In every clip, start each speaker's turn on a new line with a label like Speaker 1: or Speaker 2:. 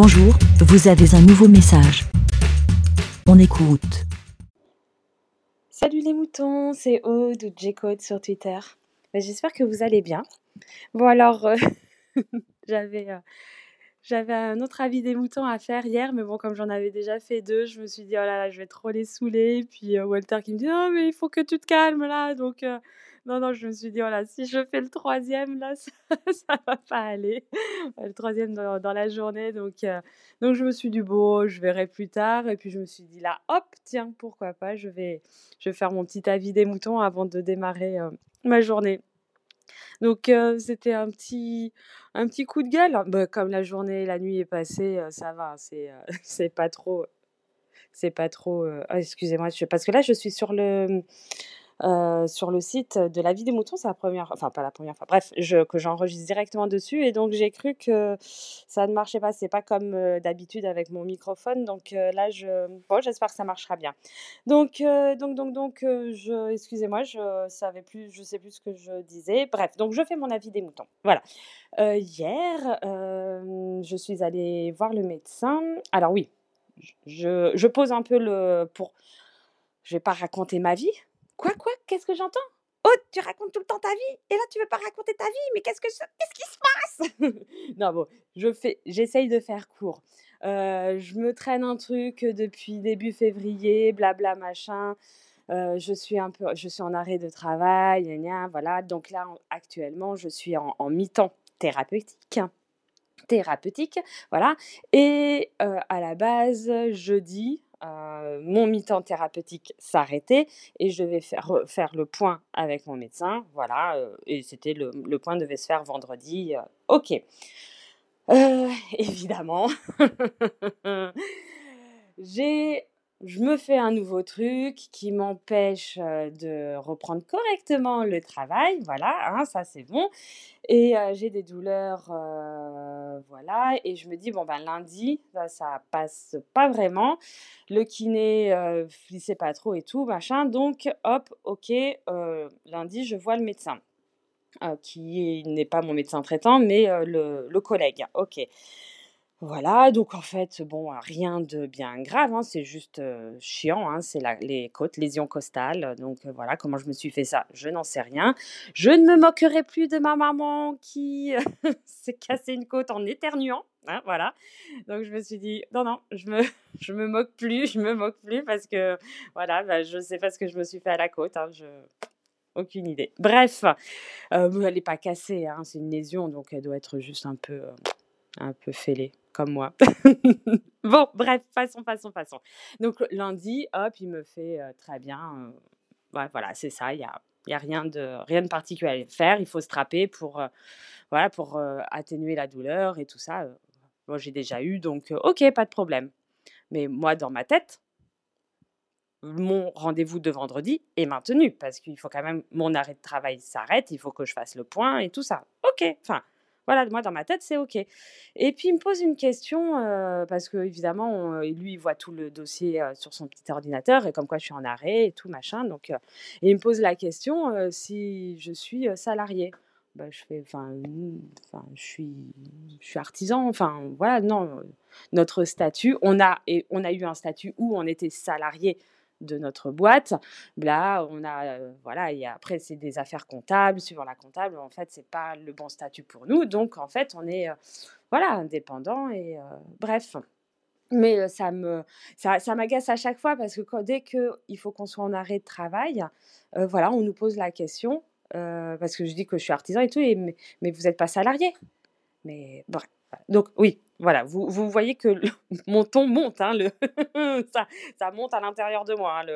Speaker 1: Bonjour, vous avez un nouveau message. On écoute.
Speaker 2: Salut les moutons, c'est Aude ou J-Code sur Twitter. Ben, J'espère que vous allez bien. Bon alors, euh, j'avais euh, j'avais un autre avis des moutons à faire hier, mais bon, comme j'en avais déjà fait deux, je me suis dit, oh là là, je vais trop les saouler. Puis euh, Walter qui me dit, non, mais il faut que tu te calmes là. Donc, non, non, je me suis dit, oh là, si je fais le troisième, là, ça, ça va pas aller. Le troisième dans, dans la journée. Donc, euh, donc, je me suis dit, bon, je verrai plus tard. Et puis, je me suis dit, là, hop, tiens, pourquoi pas, je vais, je vais faire mon petit avis des moutons avant de démarrer euh, ma journée. Donc, heu, c'était un petit un petit coup de gueule. Bah, comme la journée et la nuit est passée, ça va, c'est, c'est pas trop c'est pas trop, ah excusez-moi, parce que là, je suis sur le, Heu, sur le site de La Vie des moutons, c'est la première enfin pas la première fois, bref, je que j'enregistre directement dessus et donc j'ai cru que ça ne marchait pas. C'est pas comme, heu, d'habitude avec mon microphone donc heu, là je bon j'espère que ça marchera bien. Donc donc donc donc je excusez-moi, je savais plus je sais plus ce que je disais. Bref, donc je fais mon avis des moutons. Voilà. Hier, je suis allée voir le médecin. Alors oui, je je pose un peu le pour je vais pas raconter ma vie, Quoi, quoi? Qu'est-ce que j'entends? Oh, tu racontes tout le temps ta vie et là tu veux pas raconter ta vie, mais qu'est-ce que qu'est-ce qui se passe? Non bon, je fais j'essaye de faire court. Heu, je me traîne un truc depuis début février, blabla machin. Heu, je suis un peu je suis en arrêt de travail, gna gna, voilà. Donc là, en actuellement, je suis en en mi-temps thérapeutique thérapeutique, voilà et heu, à la base, jeudi, heu, mon mi-temps thérapeutique s'arrêtait et je devais faire faire le point avec mon médecin, voilà, heu et c'était le le point devait se faire vendredi, heu, OK. Évidemment, j'ai je me fais un nouveau truc qui m'empêche, de reprendre correctement le travail, voilà, hein, ça c'est bon et j'ai des douleurs, voilà et je me dis: «Bon, ben, lundi, ça ça passe pas vraiment». Le kiné, heu, il sait pas trop et tout machin donc hop, OK, lundi, je vois le médecin, qui n'est pas mon médecin traitant mais le le collègue. OK. Voilà, donc en fait, bon, rien de bien grave, hein, c'est juste, chiant, hein, c'est les côtes, lésions costales, donc voilà, comment je me suis fait ça, je n'en sais rien. Je ne me moquerai plus de ma maman qui s'est cassé une côte en éternuant, hein, voilà. Donc je me suis dit: «Non, non, je me je me moque plus, je me moque plus» parce que voilà, bah, je sais pas ce que je me suis fait à la côte, je aucune idée. Bref, heu, elle est pas cassée, c'est une lésion donc elle doit être juste un peu, un peu fêlée moi. Bon, bref, passons, passons, passons. Donc lundi, hop, il me fait, heu, très bien, ouais, voilà, c'est ça, il y a rien de rien de particulier à faire. Il faut se trapper pour, heu, voilà, pour, atténuer la douleur et tout ça, moi j'ai déjà eu donc OK, pas de problème. Mais moi dans ma tête mon rendez-vous de vendredi est maintenu parce qu'il faut quand même mon arrêt de travail s'arrête, il faut que je fasse le point et tout ça. OK, enfin voilà, moi dans ma tête, c'est OK. Et puis il me pose une question, heu, parce qu'évidemment, on lui, il voit tout le dossier, heu, sur son petit ordinateur et comme quoi je suis en arrêt et tout machin donc et il me pose la question, si je suis, heu, salariée. Bah, je fais: «Enfin, mmh, je suis artisan, enfin voilà, non, notre statut» on a et on a eu un statut où on était salarié de notre boîte. Là, on a, heu, voilà et après c'est des affaires comptables, suivant la comptable, en fait, c'est pas le bon statut pour nous donc en fait, on est, heu, voilà, indépendant et heu, bref. Mais ça me ça ça m'agace à chaque fois parce que quand dès qu'il faut qu'on soit en arrêt de travail, voilà, on nous pose la question, parce que je dis que je suis artisan et tout mais mais vous êtes pas salarié? Mais bref. Donc oui, voilà, vous vous voyez que le mon ton monte, hein, ça monte à l'intérieur de moi, hein,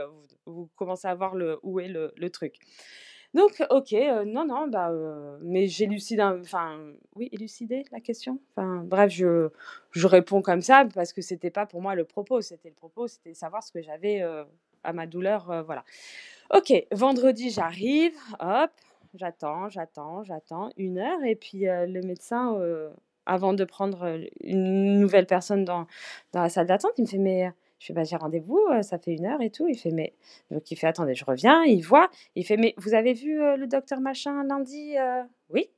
Speaker 2: vous commencez à voir le où est le truc. Donc OK, heu, non, non, bah, heu, mais j'élucide enfin, oui, élucider la question? Bref, je je réponds comme ça parce que c'était pas pour moi le propos, c'était le propos, c'était savoir ce que j'avais, heu, à ma douleur, voilà. OK, vendredi, j'arrive, hop, j'attends, j'attends, j'attends une heure et puis, le médecin, avant de prendre, heu, une nouvelle personne dans dans la salle d'attente, il me fait: «Mais» heu, je fais: «Bah, j'ai rendez-vous, heu, ça fait une heure et tout». Il fait: «Mais» donc il fait: «Attendez, je reviens». Il voit, il fait: «Mais vous avez vu, le docteur machin lundi?» «Oui».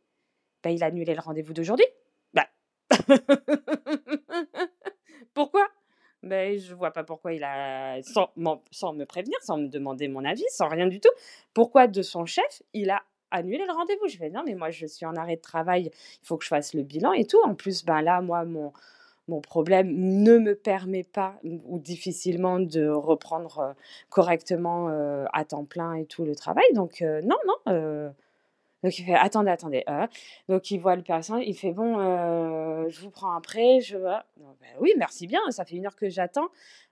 Speaker 2: «Bah, il a annulé le rendez-vous d'aujourd'hui». Bah ben, je vois pas pourquoi il a, sans, sans me prévenir, sans me demander mon avis, sans rien du tout, pourquoi de son chef, il a annulé le rendez-vous. Je fais non, mais moi je suis en arrêt de travail, il faut que je fasse le bilan et tout. En plus, ben là, moi, mon, mon problème ne me permet pas ou difficilement de reprendre correctement à temps plein et tout le travail. Donc non, non. donc il fait attendez, attendez. Hein». donc il voit le personne, il fait bon, je vous prends après. Je ben oui, merci bien. Ça fait une heure que j'attends.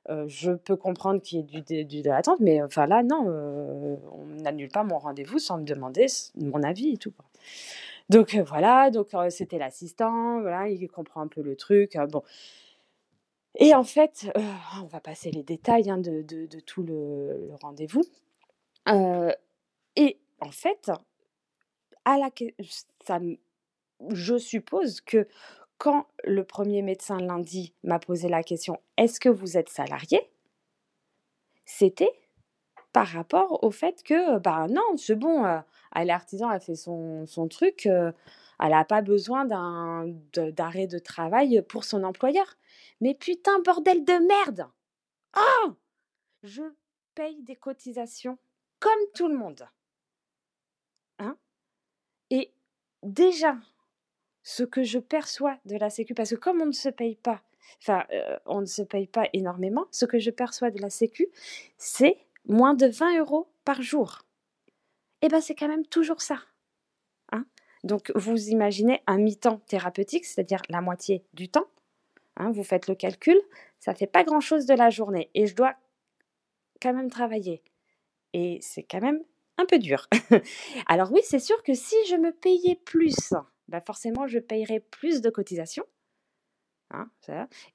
Speaker 2: je peux comprendre qu'il y ait du, de l'attente, mais enfin là non, on n'annule pas mon rendez-vous sans me demander mon avis et tout. Donc voilà, donc c'était l'assistant, voilà, il comprend un peu le truc. bon. Et en fait, on va passer les détails hein, de, de, tout le, rendez-vous. et en fait, à la, ça, je suppose que quand le premier médecin lundi m'a posé la question Est-ce que vous êtes salarié? C'était par rapport au fait que, bah non, c'est bon, elle est artisan, elle fait son, son truc, elle n'a pas besoin d'un, d'arrêt de travail pour son employeur. Mais putain, bordel de merde Ah Je paye des cotisations comme tout le monde. Hein? Et déjà, ce que je perçois de la Sécu, parce que comme on ne se paye pas, enfin, on ne se paye pas énormément, ce que je perçois de la Sécu, c'est moins de 20 euros par jour. Eh bien, c'est quand même toujours ça. Hein Donc, vous imaginez un mi-temps thérapeutique, c'est-à-dire la moitié du temps. Hein, vous faites le calcul, ça fait pas grand-chose de la journée. Et je dois quand même travailler. Et c'est quand même un peu dur. Alors oui, c'est sûr que si je me payais plus, bah forcément, je payerais plus de cotisations. Hein,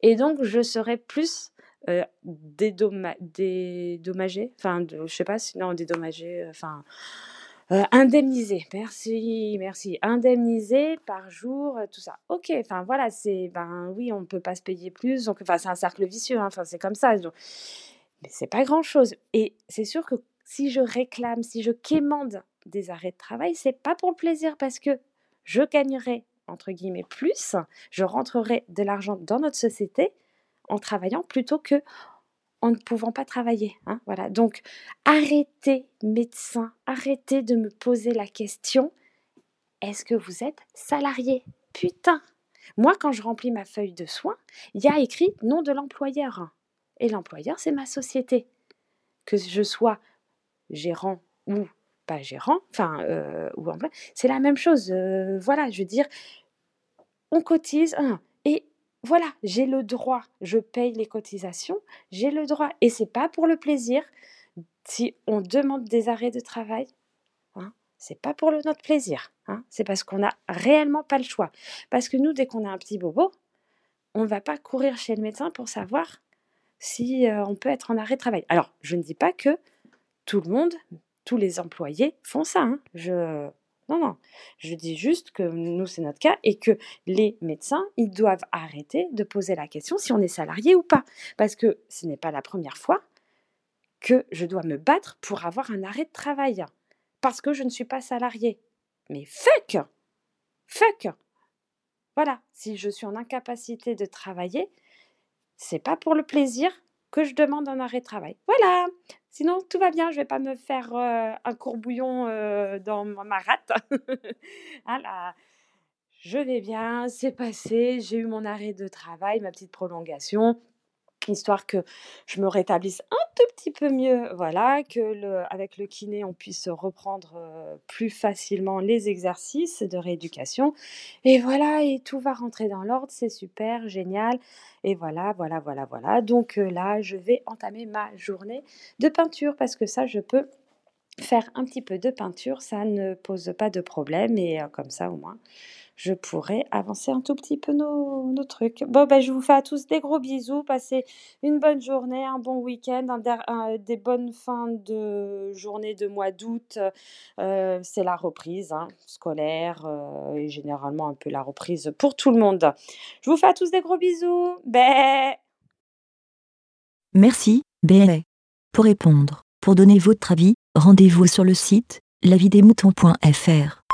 Speaker 2: et donc, je serais plus euh, dédommagé, enfin, je sais pas, sinon dédommagé, enfin, euh, indemnisé. Merci, merci. Indemnisé par jour, euh, tout ça. Ok, enfin voilà, c'est, ben oui, on ne peut pas se payer plus, donc, enfin, c'est un cercle vicieux, hein, enfin, c'est comme ça. Donc, mais c'est pas grand chose. Et c'est sûr que si je réclame, si je quémande des arrêts de travail, c'est pas pour le plaisir parce que je gagnerai entre guillemets plus, je rentrerai de l'argent dans notre société en travaillant plutôt que en ne pouvant pas travailler. Hein, voilà. Donc, arrêtez, médecin, arrêtez de me poser la question est-ce que vous êtes salarié? Putain Moi, quand je remplis ma feuille de soins, il y a écrit nom de l'employeur. Et l'employeur, c'est ma société. Que je sois gérant ou pas gérant, enfin, euh, ou en c'est la même chose. Euh, voilà, je veux dire, on cotise. Voilà, j'ai le droit, je paye les cotisations, j'ai le droit. Et c'est pas pour le plaisir. Si on demande des arrêts de travail, hein, c'est pas pour le, notre plaisir. Hein, c'est parce qu'on n'a réellement pas le choix. Parce que nous, dès qu'on a un petit bobo, on ne va pas courir chez le médecin pour savoir si euh, on peut être en arrêt de travail. Alors, je ne dis pas que tout le monde, tous les employés font ça. Hein. Je, non, non. Je dis juste que nous, c'est notre cas et que les médecins, ils doivent arrêter de poser la question si on est salarié ou pas. Parce que ce n'est pas la première fois que je dois me battre pour avoir un arrêt de travail. Parce que je ne suis pas salarié. Mais fuck Fuck Voilà, si je suis en incapacité de travailler, c'est pas pour le plaisir que je demande un arrêt de travail. Voilà Sinon, tout va bien, je ne vais pas me faire euh, un courbouillon euh, dans ma rate. voilà. Je vais bien, c'est passé, j'ai eu mon arrêt de travail, ma petite prolongation histoire que je me rétablisse un tout petit peu mieux, voilà, que avec le kiné, on puisse reprendre plus facilement les exercices de rééducation. Et voilà, et tout va rentrer dans l'ordre, c'est super, génial. Et voilà, voilà, voilà, voilà. Donc là, je vais entamer ma journée de peinture parce que ça, je peux faire un petit peu de peinture, ça ne pose pas de problème et comme ça au moins je pourrais avancer un tout petit peu nos, trucs. Bon, ben, je vous fais à tous des gros bisous. Passez une bonne journée, un bon week-end, des bonnes fins de journée de mois d'août. Euh, c'est la reprise hein, scolaire euh, et généralement un peu la reprise pour tout le monde. Je vous fais à tous des gros bisous. Bé
Speaker 1: Merci, Bé. Pour répondre, pour donner votre avis, rendez-vous sur le site lavidemouton.fr.